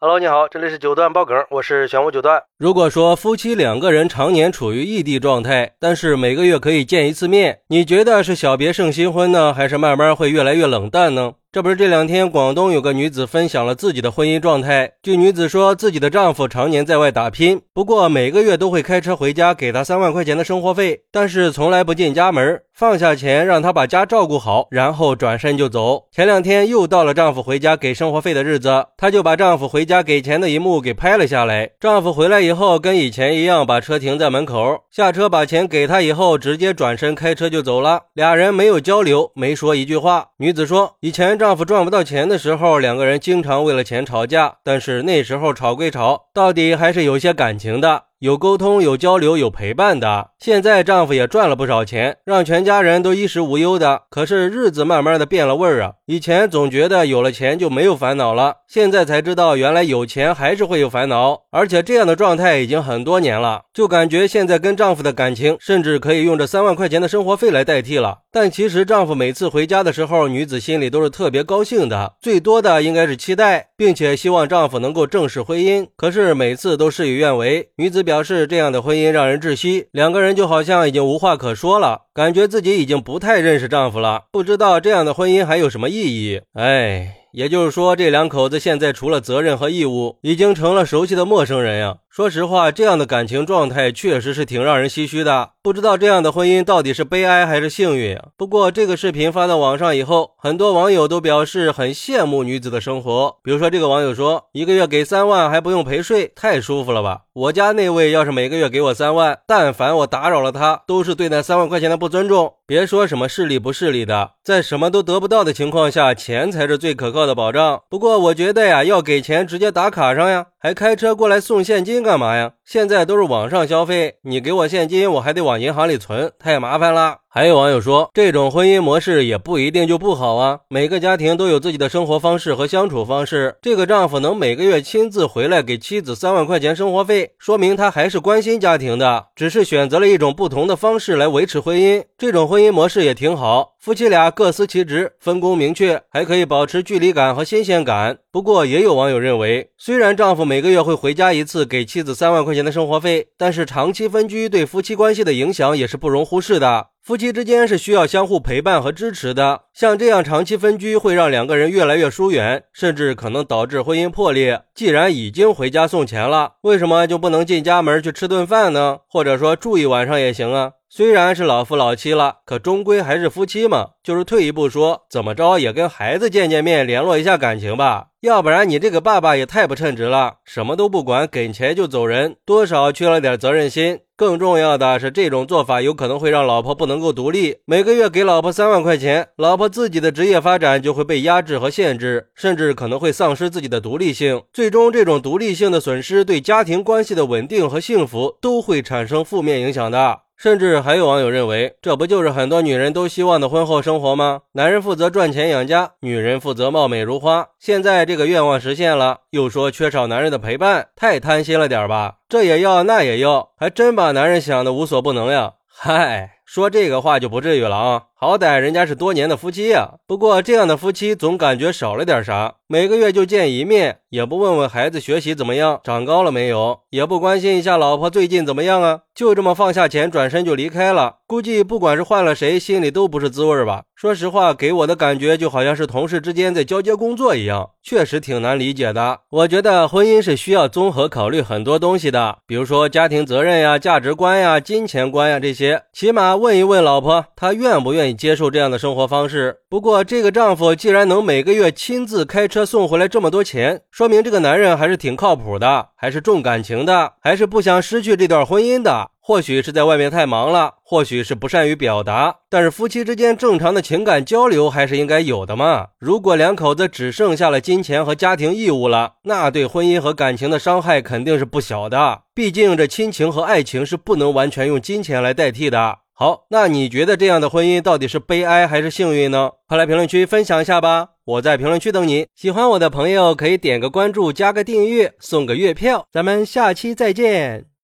Hello，你好，这里是九段爆梗，我是玄武九段。如果说夫妻两个人常年处于异地状态，但是每个月可以见一次面，你觉得是小别胜新婚呢，还是慢慢会越来越冷淡呢？这不是这两天广东有个女子分享了自己的婚姻状态。据女子说，自己的丈夫常年在外打拼，不过每个月都会开车回家给她三万块钱的生活费，但是从来不进家门，放下钱让她把家照顾好，然后转身就走。前两天又到了丈夫回家给生活费的日子，她就把丈夫回家给钱的一幕给拍了下来。丈夫回来以后跟以前一样，把车停在门口，下车把钱给她以后，直接转身开车就走了。俩人没有交流，没说一句话。女子说，以前。丈夫赚不到钱的时候，两个人经常为了钱吵架。但是那时候吵归吵，到底还是有些感情的。有沟通、有交流、有陪伴的。现在丈夫也赚了不少钱，让全家人都衣食无忧的。可是日子慢慢的变了味儿啊！以前总觉得有了钱就没有烦恼了，现在才知道原来有钱还是会有烦恼，而且这样的状态已经很多年了。就感觉现在跟丈夫的感情，甚至可以用这三万块钱的生活费来代替了。但其实丈夫每次回家的时候，女子心里都是特别高兴的，最多的应该是期待，并且希望丈夫能够正式婚姻。可是每次都事与愿违，女子。表示这样的婚姻让人窒息，两个人就好像已经无话可说了，感觉自己已经不太认识丈夫了，不知道这样的婚姻还有什么意义。哎。也就是说，这两口子现在除了责任和义务，已经成了熟悉的陌生人呀。说实话，这样的感情状态确实是挺让人唏嘘的。不知道这样的婚姻到底是悲哀还是幸运啊？不过这个视频发到网上以后，很多网友都表示很羡慕女子的生活。比如说，这个网友说，一个月给三万还不用陪睡，太舒服了吧？我家那位要是每个月给我三万，但凡我打扰了他，都是对那三万块钱的不尊重。别说什么势利不势利的，在什么都得不到的情况下，钱才是最可靠的保障。不过我觉得呀，要给钱直接打卡上呀，还开车过来送现金干嘛呀？现在都是网上消费，你给我现金，我还得往银行里存，太麻烦了。还有网友说，这种婚姻模式也不一定就不好啊。每个家庭都有自己的生活方式和相处方式。这个丈夫能每个月亲自回来给妻子三万块钱生活费，说明他还是关心家庭的，只是选择了一种不同的方式来维持婚姻。这种婚姻模式也挺好，夫妻俩各司其职，分工明确，还可以保持距离感和新鲜感。不过，也有网友认为，虽然丈夫每个月会回家一次给妻子三万块钱的生活费，但是长期分居对夫妻关系的影响也是不容忽视的。夫妻之间是需要相互陪伴和支持的，像这样长期分居会让两个人越来越疏远，甚至可能导致婚姻破裂。既然已经回家送钱了，为什么就不能进家门去吃顿饭呢？或者说住一晚上也行啊？虽然是老夫老妻了，可终归还是夫妻嘛。就是退一步说，怎么着也跟孩子见见面，联络一下感情吧。要不然你这个爸爸也太不称职了，什么都不管，给钱就走人，多少缺了点责任心。更重要的是，这种做法有可能会让老婆不能够独立。每个月给老婆三万块钱，老婆自己的职业发展就会被压制和限制，甚至可能会丧失自己的独立性。最终，这种独立性的损失对家庭关系的稳定和幸福都会产生负面影响的。甚至还有网友认为，这不就是很多女人都希望的婚后生活吗？男人负责赚钱养家，女人负责貌美如花。现在这个愿望实现了，又说缺少男人的陪伴，太贪心了点吧？这也要那也要，还真把男人想的无所不能呀！嗨，说这个话就不至于了啊。好歹人家是多年的夫妻呀，不过这样的夫妻总感觉少了点啥。每个月就见一面，也不问问孩子学习怎么样，长高了没有，也不关心一下老婆最近怎么样啊，就这么放下钱转身就离开了。估计不管是换了谁，心里都不是滋味吧。说实话，给我的感觉就好像是同事之间在交接工作一样，确实挺难理解的。我觉得婚姻是需要综合考虑很多东西的，比如说家庭责任呀、价值观呀、金钱观呀这些，起码问一问老婆，她愿不愿意。接受这样的生活方式，不过这个丈夫既然能每个月亲自开车送回来这么多钱，说明这个男人还是挺靠谱的，还是重感情的，还是不想失去这段婚姻的。或许是在外面太忙了，或许是不善于表达，但是夫妻之间正常的情感交流还是应该有的嘛。如果两口子只剩下了金钱和家庭义务了，那对婚姻和感情的伤害肯定是不小的。毕竟这亲情和爱情是不能完全用金钱来代替的。好，那你觉得这样的婚姻到底是悲哀还是幸运呢？快来评论区分享一下吧！我在评论区等你。喜欢我的朋友可以点个关注，加个订阅，送个月票。咱们下期再见。